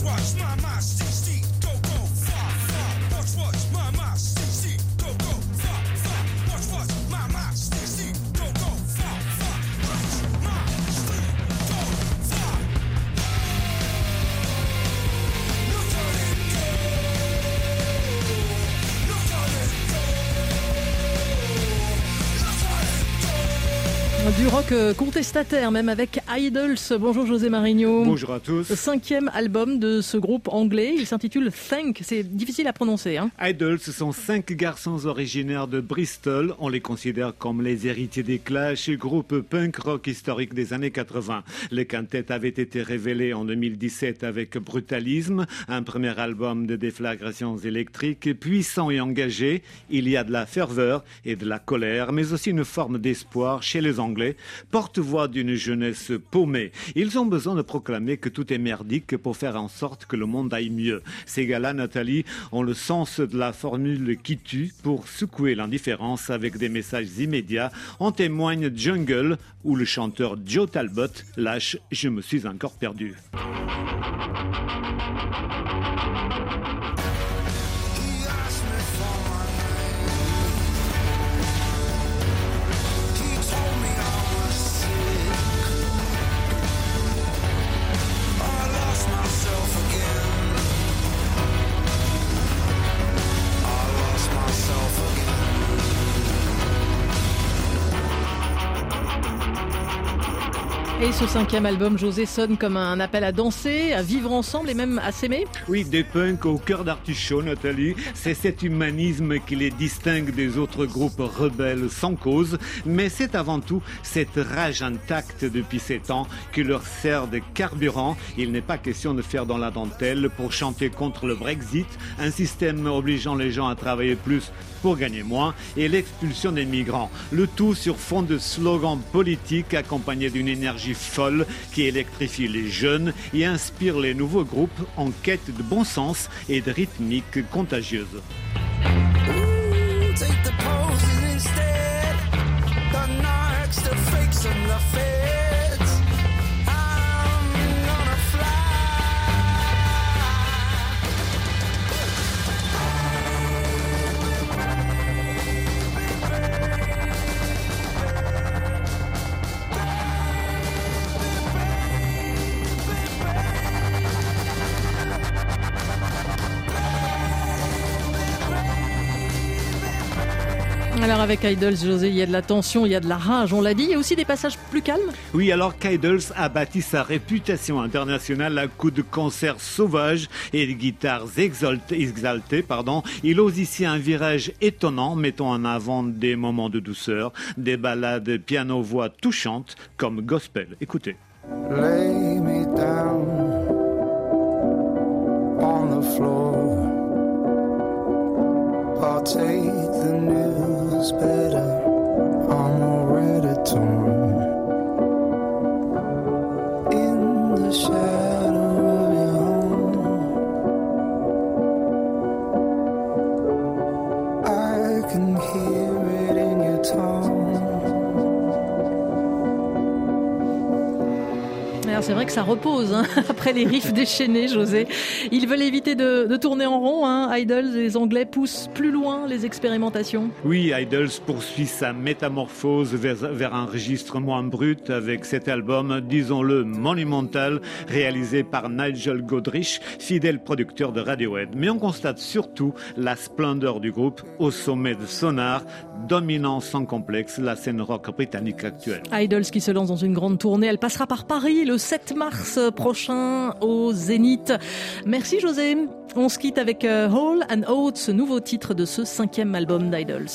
Watch, my mind. Du rock euh, contestataire, même avec Idols. Bonjour José Marigno. Bonjour à tous. Cinquième album de ce groupe anglais. Il s'intitule Thank. C'est difficile à prononcer. Hein. Idols, sont cinq garçons originaires de Bristol. On les considère comme les héritiers des Clash, groupe punk rock historique des années 80. Le quintet avait été révélé en 2017 avec Brutalisme, un premier album de déflagrations électriques puissant et engagé. Il y a de la ferveur et de la colère, mais aussi une forme d'espoir chez les Anglais porte-voix d'une jeunesse paumée. Ils ont besoin de proclamer que tout est merdique pour faire en sorte que le monde aille mieux. Ces gars-là, Nathalie, ont le sens de la formule qui tue pour secouer l'indifférence avec des messages immédiats. En témoigne Jungle, où le chanteur Joe Talbot lâche Je me suis encore perdu. Et ce cinquième album, José, sonne comme un appel à danser, à vivre ensemble et même à s'aimer Oui, des punks au cœur d'artichaut, Nathalie. C'est cet humanisme qui les distingue des autres groupes rebelles sans cause. Mais c'est avant tout cette rage intacte depuis sept ans qui leur sert de carburant. Il n'est pas question de faire dans la dentelle pour chanter contre le Brexit, un système obligeant les gens à travailler plus pour gagner moins et l'expulsion des migrants. Le tout sur fond de slogans politiques accompagnés d'une énergie folle qui électrifie les jeunes et inspire les nouveaux groupes en quête de bon sens et de rythmique contagieuse. Alors avec Idols, José, il y a de la tension, il y a de la rage, on l'a dit. Il y a aussi des passages plus calmes Oui, alors qu'Idols a bâti sa réputation internationale à coups de concerts sauvages et de guitares exaltées. Pardon. Il ose ici un virage étonnant, mettant en avant des moments de douceur, des ballades piano-voix touchantes comme gospel. Écoutez. Lay me down on the floor. I'll take the news espera. C'est vrai que ça repose hein, après les riffs déchaînés, José. Ils veulent éviter de, de tourner en rond. Hein. Idols, les Anglais poussent plus loin les expérimentations. Oui, Idols poursuit sa métamorphose vers, vers un registre moins brut avec cet album, disons-le, monumental, réalisé par Nigel Godrich, fidèle producteur de Radiohead. Mais on constate surtout la splendeur du groupe au sommet de Sonar, dominant sans complexe la scène rock britannique actuelle. Idols qui se lance dans une grande tournée, elle passera par Paris le 7 mars prochain au Zénith. Merci José. On se quitte avec Hall and Oates, nouveau titre de ce cinquième album d'Idols.